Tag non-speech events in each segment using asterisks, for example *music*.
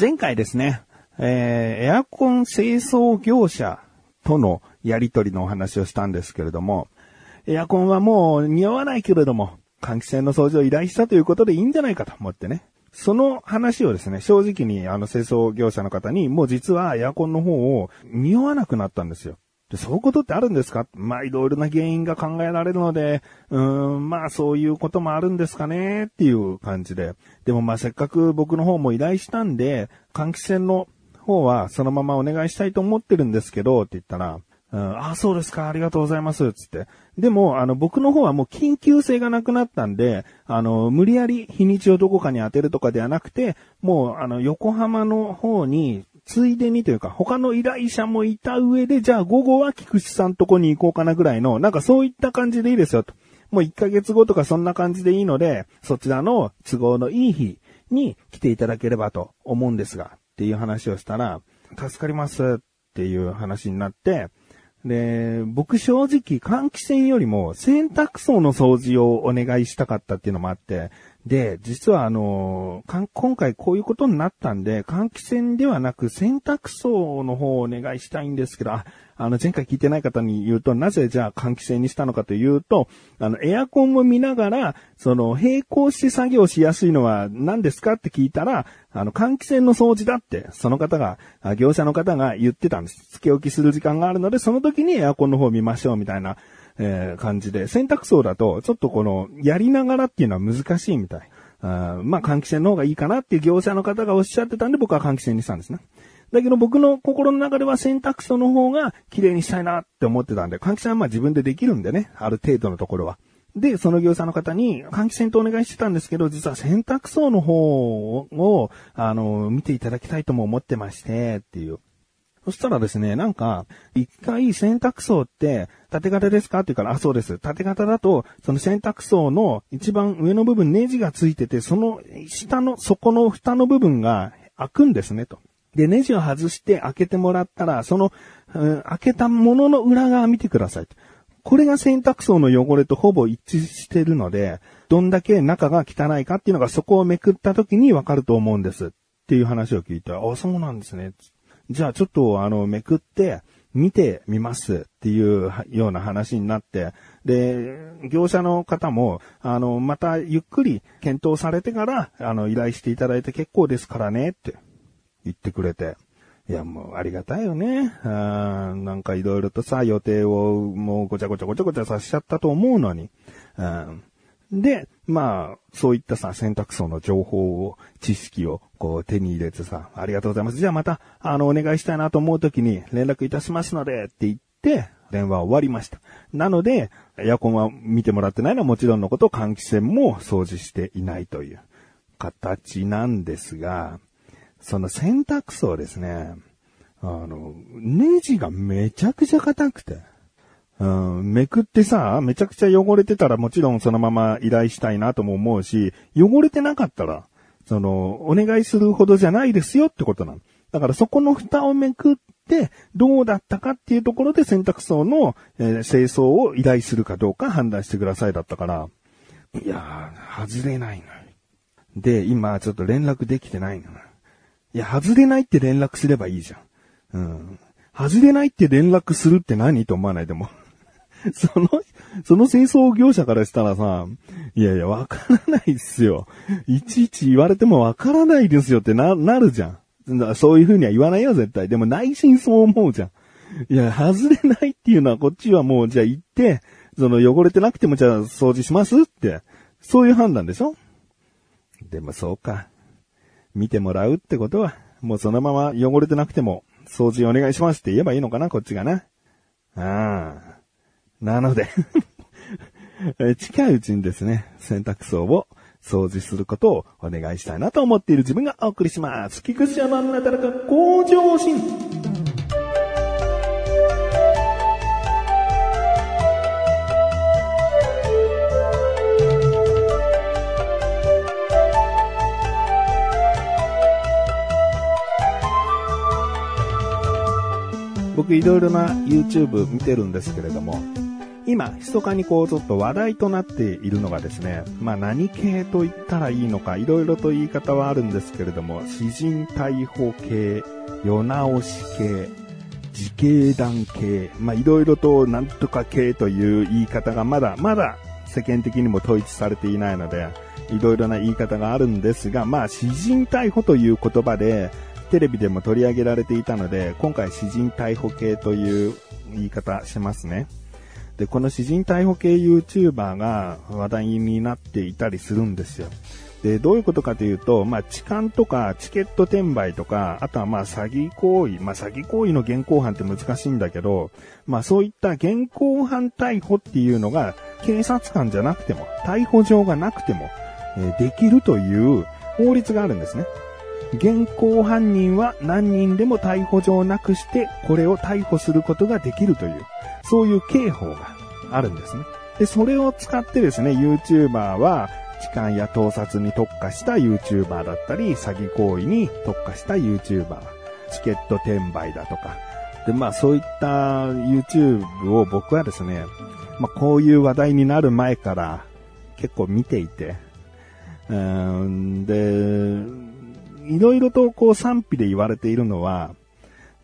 前回ですね、えー、エアコン清掃業者とのやりとりのお話をしたんですけれども、エアコンはもう似合わないけれども、換気扇の掃除を依頼したということでいいんじゃないかと思ってね。その話をですね、正直にあの清掃業者の方に、もう実はエアコンの方を匂わなくなったんですよ。で、そういうことってあるんですか？まあ、いろいろな原因が考えられるので、うーん、まあ、そういうこともあるんですかねっていう感じで。でもまあ、せっかく僕の方も依頼したんで、換気扇の方はそのままお願いしたいと思ってるんですけど、って言ったら、うん、あ、そうですか、ありがとうございます、つって。でも、あの、僕の方はもう緊急性がなくなったんで、あの、無理やり日にちをどこかに当てるとかではなくて、もう、あの、横浜の方に、ついでにというか、他の依頼者もいた上で、じゃあ午後は菊池さんとこに行こうかなぐらいの、なんかそういった感じでいいですよと。もう1ヶ月後とかそんな感じでいいので、そちらの都合のいい日に来ていただければと思うんですが、っていう話をしたら、助かりますっていう話になって、で、僕正直換気扇よりも洗濯槽の掃除をお願いしたかったっていうのもあって、で、実はあの、今回こういうことになったんで、換気扇ではなく洗濯槽の方をお願いしたいんですけど、あ、あの前回聞いてない方に言うと、なぜじゃあ換気扇にしたのかというと、あの、エアコンを見ながら、その、並行して作業しやすいのは何ですかって聞いたら、あの、換気扇の掃除だって、その方が、業者の方が言ってたんです。付け置きする時間があるので、その時にエアコンの方を見ましょうみたいなえー、感じで、洗濯槽だと、ちょっとこの、やりながらっていうのは難しいみたい。あまあ、換気扇の方がいいかなっていう業者の方がおっしゃってたんで、僕は換気扇にしたんですね。だけど僕の心の中では洗濯槽の方が綺麗にしたいなって思ってたんで、換気扇はまあ自分でできるんでね、ある程度のところは。で、その業者の方に換気扇とお願いしてたんですけど、実は洗濯槽の方を、あの、見ていただきたいとも思ってまして、っていう。そしたらですね、なんか、一回洗濯槽って、縦型ですかって言うから、あ、そうです。縦型だと、その洗濯槽の一番上の部分ネジがついてて、その下の底の蓋の部分が開くんですね、と。で、ネジを外して開けてもらったら、その、うん、開けたものの裏側見てください。これが洗濯槽の汚れとほぼ一致してるので、どんだけ中が汚いかっていうのがそこをめくった時にわかると思うんです。っていう話を聞いて、あ、そうなんですね。じゃあちょっとあの、めくって、見てみますっていうような話になって、で、業者の方も、あの、またゆっくり検討されてから、あの、依頼していただいて結構ですからねって言ってくれて、いや、もうありがたいよね。あなんかいろいろとさ、予定をもうごちゃごちゃごちゃごちゃさせちゃったと思うのに。うんで、まあ、そういったさ、選択層の情報を、知識を、こう、手に入れてさ、ありがとうございます。じゃあまた、あの、お願いしたいなと思うときに、連絡いたしますので、って言って、電話終わりました。なので、エアコンは見てもらってないのはもちろんのこと、換気扇も掃除していないという形なんですが、その洗濯槽ですね、あの、ネジがめちゃくちゃ硬くて、うん、めくってさ、めちゃくちゃ汚れてたらもちろんそのまま依頼したいなとも思うし、汚れてなかったら、その、お願いするほどじゃないですよってことなの。だからそこの蓋をめくって、どうだったかっていうところで洗濯槽の、えー、清掃を依頼するかどうか判断してくださいだったから、いやー、外れないの。で、今ちょっと連絡できてないの。いや、外れないって連絡すればいいじゃん。うん。外れないって連絡するって何と思わない？でも。*laughs* その、その清掃業者からしたらさ、いやいや、わからないっすよ。いちいち言われてもわからないですよってな、なるじゃん。そういう風には言わないよ、絶対。でも内心そう思うじゃん。いや、外れないっていうのはこっちはもう、じゃあ行って、その汚れてなくてもじゃあ掃除しますって、そういう判断でしょ？でもそうか。見てもらうってことは、もうそのまま汚れてなくても掃除お願いしますって言えばいいのかな、こっちがな。ああ。なので *laughs* 近いうちにですね、洗濯槽を掃除することをお願いしたいなと思っている自分がお送りします。菊池山のなだらか向上心。僕いろいろな YouTube 見てるんですけれども、今、密かにこうちょっと話題となっているのがですね、まあ何系と言ったらいいのか、いろいろと言い方はあるんですけれども、詩人逮捕系、世直し系、自警団系、まあいろいろとなんとか系という言い方がまだ、まだ世間的にも統一されていないので、いろいろな言い方があるんですが、まあ詩人逮捕という言葉で、テレビでも取り上げられていたので、今回詩人逮捕系という言い方しますね。で、この詩人逮捕系 YouTuber が話題になっていたりするんですよ。で、どういうことかというと、まあ、痴漢とかチケット転売とか、あとはまあ、詐欺行為、まあ、詐欺行為の現行犯って難しいんだけど、まあ、そういった現行犯逮捕っていうのが、警察官じゃなくても、逮捕状がなくても、えー、できるという法律があるんですね。現行犯人は何人でも逮捕状なくして、これを逮捕することができるという、そういう刑法があるんですね。で、それを使ってですね、YouTuber は、痴漢や盗撮に特化した YouTuber だったり、詐欺行為に特化した YouTuber、チケット転売だとか。で、まあそういった YouTube を僕はですね、まあこういう話題になる前から結構見ていて、うーんで、いろいろとこう賛否で言われているのは、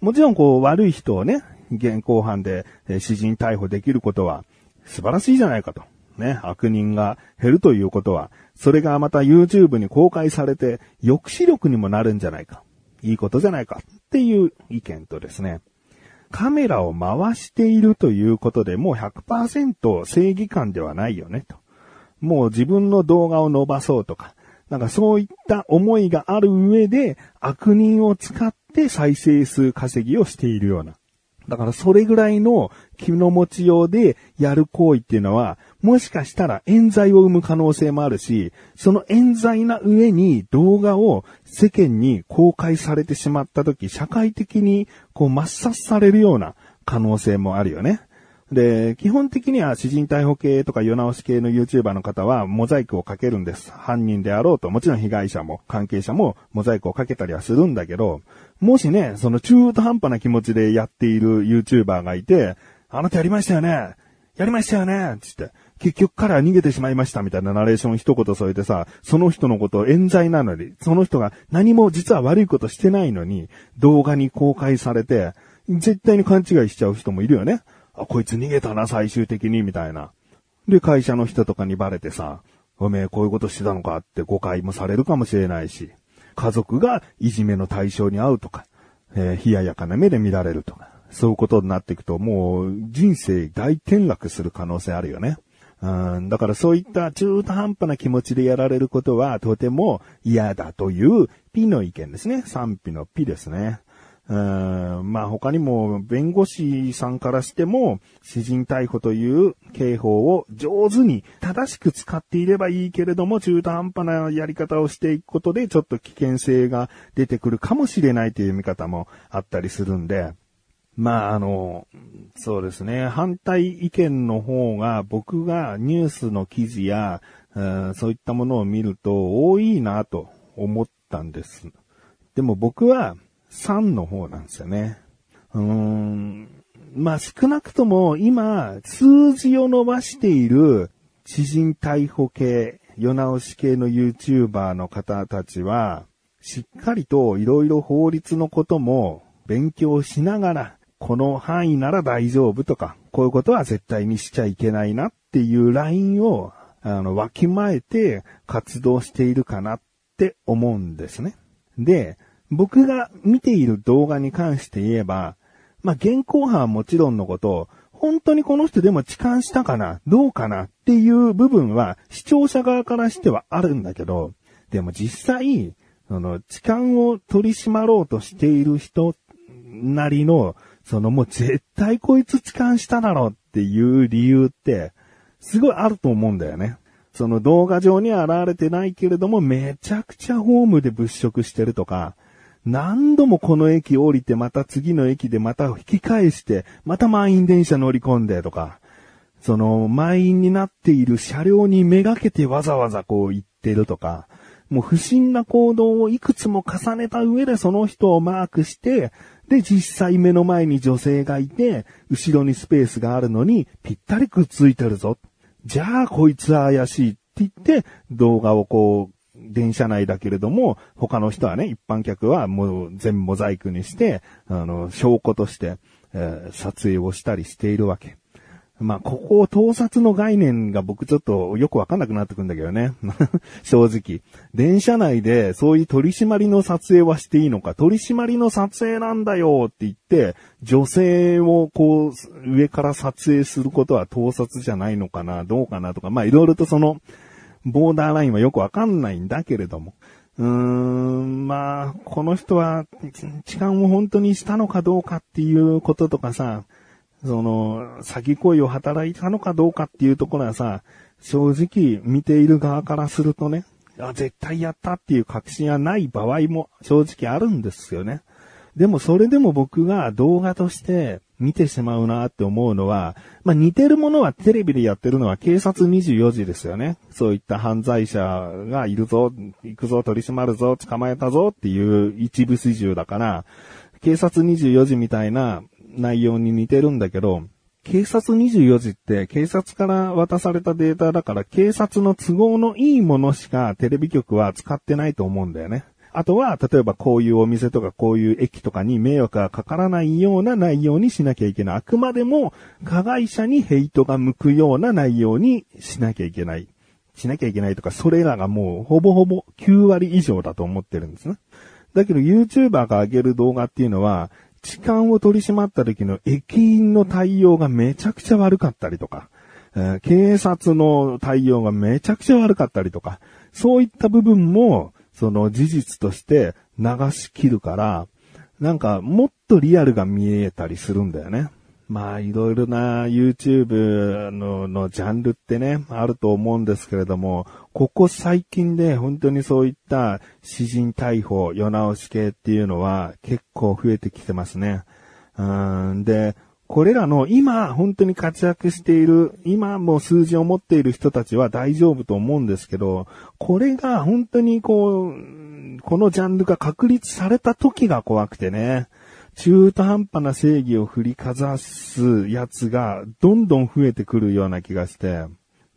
もちろんこう悪い人をね、現行犯でえ詩人逮捕できることは素晴らしいじゃないかと。ね、悪人が減るということは、それがまた YouTube に公開されて抑止力にもなるんじゃないか。いいことじゃないかっていう意見とですね、カメラを回しているということでもう100%正義感ではないよねと。もう自分の動画を伸ばそうとか、なんかそういった思いがある上で悪人を使って再生数稼ぎをしているような。だからそれぐらいの気の持ちようでやる行為っていうのは、もしかしたら冤罪を生む可能性もあるし、その冤罪な上に動画を世間に公開されてしまった時、社会的にこう抹殺されるような可能性もあるよね。で、基本的には詩人逮捕系とか世直し系の YouTuber の方はモザイクをかけるんです。犯人であろうと、もちろん被害者も関係者もモザイクをかけたりはするんだけど、もしね、その中途半端な気持ちでやっている YouTuber がいて、あなたやりましたよねやりましたよねつって、結局彼は逃げてしまいましたみたいなナレーション一言添えてさ、その人のことを冤罪なのに、その人が何も実は悪いことしてないのに、動画に公開されて、絶対に勘違いしちゃう人もいるよね。あ、こいつ逃げたな、最終的に、みたいな。で、会社の人とかにバレてさ、おめえこういうことしてたのかって誤解もされるかもしれないし、家族がいじめの対象に遭うとか、えー、冷ややかな目で見られるとか、そういうことになっていくと、もう人生大転落する可能性あるよね。うん、だからそういった中途半端な気持ちでやられることはとても嫌だというピの意見ですね。賛否のピですね。うんまあ他にも弁護士さんからしても、詩人逮捕という刑法を上手に正しく使っていればいいけれども、中途半端なやり方をしていくことでちょっと危険性が出てくるかもしれないという見方もあったりするんで、まああの、そうですね、反対意見の方が僕がニュースの記事や、うんそういったものを見ると多いなと思ったんです。でも僕は3の方なんですよね。うーん。まあ少なくとも今、数字を伸ばしている知人逮捕系、世直し系の YouTuber の方たちは、しっかりといろいろ法律のことも勉強しながら、この範囲なら大丈夫とか、こういうことは絶対にしちゃいけないなっていうラインを、あの、わきまえて活動しているかなって思うんですね。で、僕が見ている動画に関して言えば、まあ、現行犯はもちろんのこと、本当にこの人でも痴漢したかなどうかなっていう部分は視聴者側からしてはあるんだけど、でも実際、その痴漢を取り締まろうとしている人なりの、そのもう絶対こいつ痴漢しただろっていう理由って、すごいあると思うんだよね。その動画上には現れてないけれども、めちゃくちゃホームで物色してるとか、何度もこの駅降りて、また次の駅でまた引き返して、また満員電車乗り込んでとか、その満員になっている車両にめがけてわざわざこう行ってるとか、もう不審な行動をいくつも重ねた上でその人をマークして、で、実際目の前に女性がいて、後ろにスペースがあるのに、ぴったりくっついてるぞ。じゃあ、こいつは怪しいって言って、動画をこう、電車内だけれども、他の人はね、一般客はもう全モザイクにして、あの、証拠として、えー、撮影をしたりしているわけ。まあ、ここを盗撮の概念が僕ちょっとよくわかんなくなってくんだけどね。*laughs* 正直。電車内でそういう取り締まりの撮影はしていいのか、取り締まりの撮影なんだよって言って、女性をこう、上から撮影することは盗撮じゃないのかな、どうかなとか、まあいろいろとその、ボーダーラインはよくわかんないんだけれども。うーん、まあ、この人は、痴漢を本当にしたのかどうかっていうこととかさ、その、詐欺行為を働いたのかどうかっていうところはさ、正直見ている側からするとね、あ絶対やったっていう確信はない場合も正直あるんですよね。でもそれでも僕が動画として見てしまうなって思うのは、まあ、似てるものはテレビでやってるのは警察24時ですよね。そういった犯罪者がいるぞ、行くぞ、取り締まるぞ、捕まえたぞっていう一部始終だから、警察24時みたいな内容に似てるんだけど、警察24時って警察から渡されたデータだから警察の都合のいいものしかテレビ局は使ってないと思うんだよね。あとは、例えばこういうお店とかこういう駅とかに迷惑がかからないような内容にしなきゃいけない。あくまでも加害者にヘイトが向くような内容にしなきゃいけない。しなきゃいけないとか、それらがもうほぼほぼ9割以上だと思ってるんですね。だけど YouTuber が上げる動画っていうのは、痴漢を取り締まった時の駅員の対応がめちゃくちゃ悪かったりとか、えー、警察の対応がめちゃくちゃ悪かったりとか、そういった部分も、その事実として流し切るから、なんかもっとリアルが見えたりするんだよね。まあ、いろいろな YouTube ののジャンルってね、あると思うんですけれども、ここ最近で本当にそういった詩人逮捕、世直し系っていうのは結構増えてきてますね。うんで、これらの今本当に活躍している、今も数字を持っている人たちは大丈夫と思うんですけど、これが本当にこう、このジャンルが確立された時が怖くてね。中途半端な正義を振りかざすやつがどんどん増えてくるような気がして。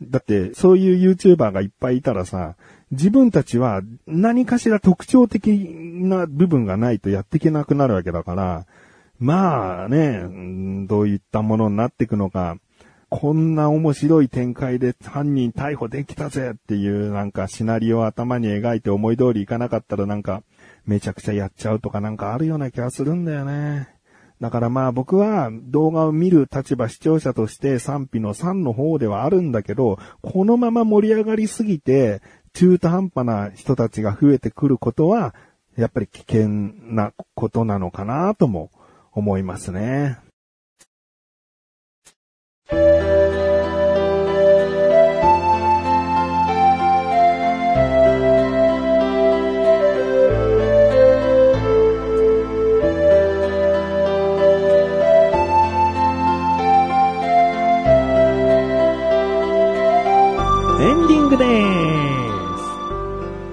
だって、そういう YouTuber がいっぱいいたらさ、自分たちは何かしら特徴的な部分がないとやっていけなくなるわけだから、まあね、どういったものになっていくのか、こんな面白い展開で犯人逮捕できたぜっていうなんかシナリオを頭に描いて思い通りいかなかったらなんかめちゃくちゃやっちゃうとかなんかあるような気がするんだよね。だからまあ僕は動画を見る立場視聴者として賛否の3の方ではあるんだけど、このまま盛り上がりすぎて中途半端な人たちが増えてくることは、やっぱり危険なことなのかなとも思いますね。エンディングで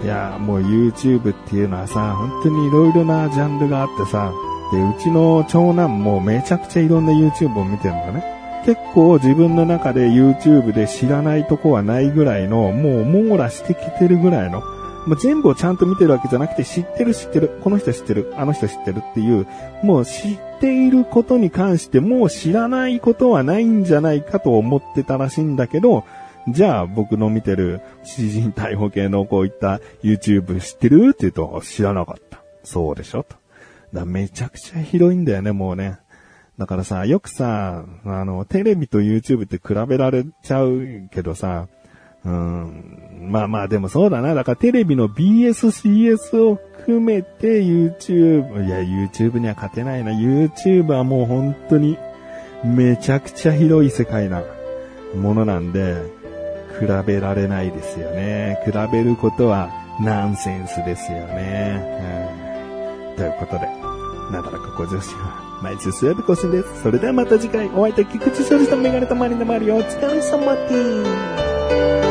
す。いやもう YouTube っていうのはさ、本当に色々なジャンルがあってさ、でうちの長男もめちゃくちゃいろんな YouTube を見てるんだね。結構自分の中で YouTube で知らないとこはないぐらいの、もう網羅してきてるぐらいの、もう全部をちゃんと見てるわけじゃなくて知ってる知ってる、この人知ってる、あの人知ってるっていう、もう知っていることに関してもう知らないことはないんじゃないかと思ってたらしいんだけど、じゃあ僕の見てる詩人逮捕系のこういった YouTube 知ってるって言うと知らなかった。そうでしょと。だめちゃくちゃ広いんだよね、もうね。だからさ、よくさ、あの、テレビと YouTube って比べられちゃうけどさ、うん、まあまあでもそうだな。だからテレビの BS、CS を含めて YouTube、いや YouTube には勝てないな。YouTube はもう本当にめちゃくちゃ広い世界なものなんで、比べられないですよね。比べることはナンセンスですよね。うん、ということで、なだらかご女子は毎週水曜日更新です。それではまた次回お会いいた菊池勝利さんメガネとマリのマリオお疲れ様です。